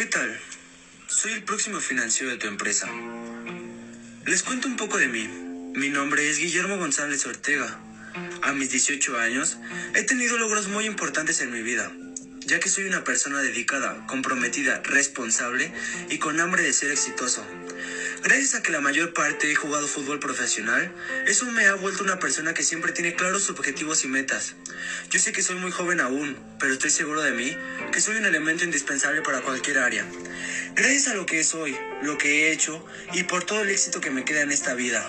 tal? Soy el próximo financiero de tu empresa. Les cuento un poco de mí. Mi nombre es Guillermo González Ortega. A mis 18 años he tenido logros muy importantes en mi vida, ya que soy una persona dedicada, comprometida, responsable y con hambre de ser exitoso. Gracias a que la mayor parte he jugado fútbol profesional, eso me ha vuelto una persona que siempre tiene claros objetivos y metas. Yo sé que soy muy joven aún, pero estoy seguro de mí que soy un elemento indispensable para cualquier área. Gracias a lo que soy, lo que he hecho y por todo el éxito que me queda en esta vida.